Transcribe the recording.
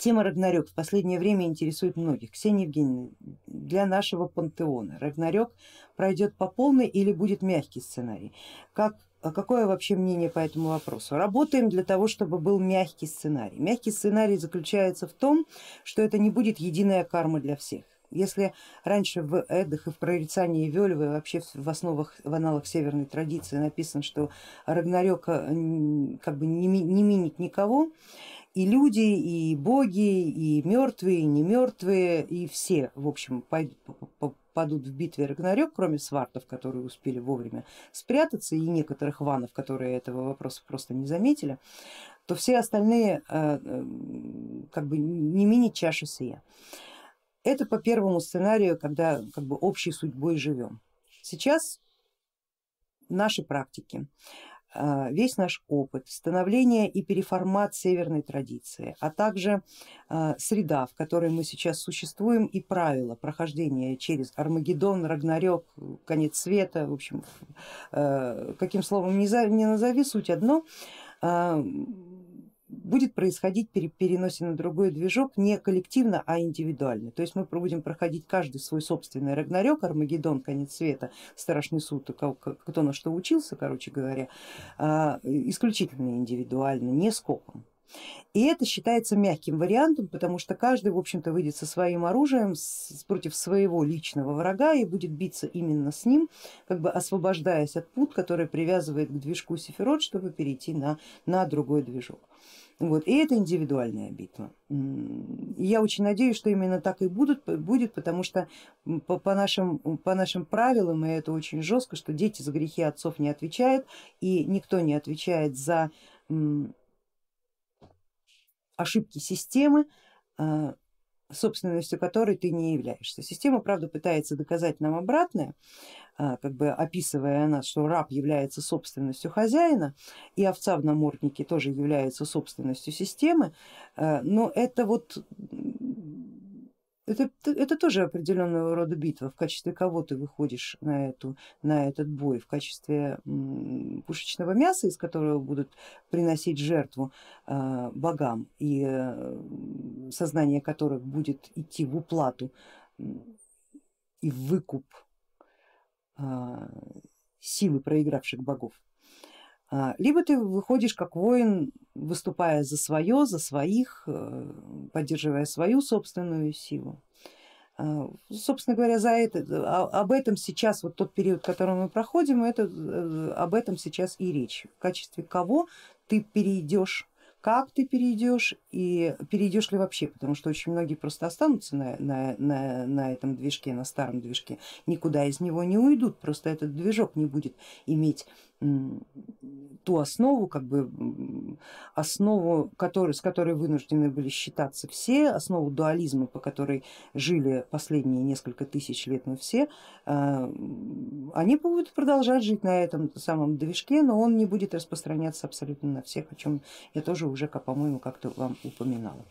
Тема Рагнарёк в последнее время интересует многих. Ксения Евгеньевна, для нашего пантеона Рагнарёк пройдет по полной или будет мягкий сценарий? Как, какое вообще мнение по этому вопросу? Работаем для того, чтобы был мягкий сценарий. Мягкий сценарий заключается в том, что это не будет единая карма для всех. Если раньше в Эдах и в прорицании Вельвы вообще в основах, в аналах северной традиции написано, что Рагнарёк как бы не, не минит никого, и люди, и боги, и мертвые, и не мертвые, и все, в общем, падут в битве Рагнарёк, кроме свартов, которые успели вовремя спрятаться, и некоторых ванов, которые этого вопроса просто не заметили, то все остальные э, э, как бы не минит чаши сия. Это по первому сценарию, когда как бы общей судьбой живем. Сейчас наши практики, весь наш опыт становления и переформат северной традиции, а также а, среда, в которой мы сейчас существуем и правила прохождения через Армагеддон, Рагнарёк, конец света, в общем, а, каким словом не назови, суть одно, будет происходить при переносе на другой движок не коллективно, а индивидуально. То есть мы будем проходить каждый свой собственный Рагнарёк, Армагеддон, конец света, страшный суд, кто на что учился, короче говоря, а, исключительно индивидуально, не скопом. И это считается мягким вариантом, потому что каждый, в общем-то, выйдет со своим оружием против своего личного врага и будет биться именно с ним, как бы освобождаясь от пут, который привязывает к движку Сефирот, чтобы перейти на, на другой движок. Вот, и это индивидуальная битва. Я очень надеюсь, что именно так и будут, будет, потому что по, по, нашим, по нашим правилам, и это очень жестко, что дети за грехи отцов не отвечают, и никто не отвечает за ошибки системы, а, собственностью которой ты не являешься. Система, правда, пытается доказать нам обратное, а, как бы описывая нас, что раб является собственностью хозяина и овца в наморднике тоже является собственностью системы, а, но это вот это, это тоже определенного рода битва, в качестве кого ты выходишь на, эту, на этот бой, в качестве пушечного мяса, из которого будут приносить жертву э, богам и э, сознание которых будет идти в уплату и в выкуп э, силы проигравших богов. А, либо ты выходишь как воин, выступая за свое, за своих, э, поддерживая свою собственную силу. А, собственно говоря, за это, а, об этом сейчас, вот тот период, который мы проходим, это, э, об этом сейчас и речь. В качестве кого ты перейдешь как ты перейдешь и перейдешь ли вообще, потому что очень многие просто останутся на, на, на, на этом движке, на старом движке, никуда из него не уйдут, просто этот движок не будет иметь ту основу, как бы основу, который, с которой вынуждены были считаться все, основу дуализма, по которой жили последние несколько тысяч лет мы все, а, они будут продолжать жить на этом самом движке, но он не будет распространяться абсолютно на всех, о чем я тоже уже, по-моему, как-то вам упоминала.